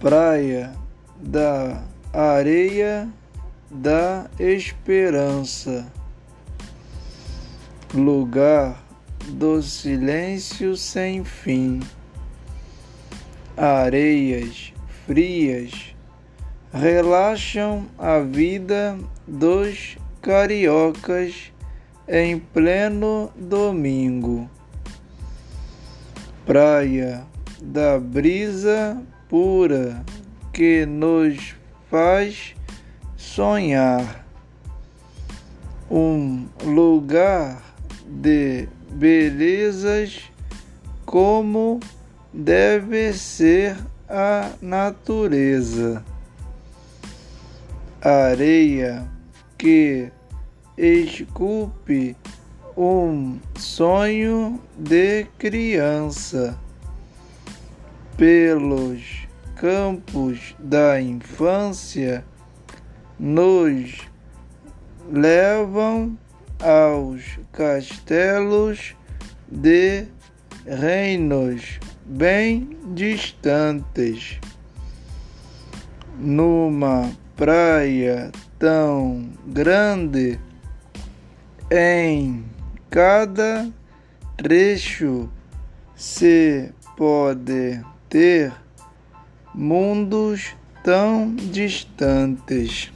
praia da areia da esperança, lugar do silêncio sem fim, areias frias relaxam a vida dos cariocas em pleno domingo. Praia da brisa pura que nos faz sonhar. Um lugar de belezas como deve ser a natureza. Areia que esculpe um sonho de criança pelos campos da infância nos levam aos castelos de reinos bem distantes. Numa praia tão grande, em cada trecho se pode ter mundos tão distantes.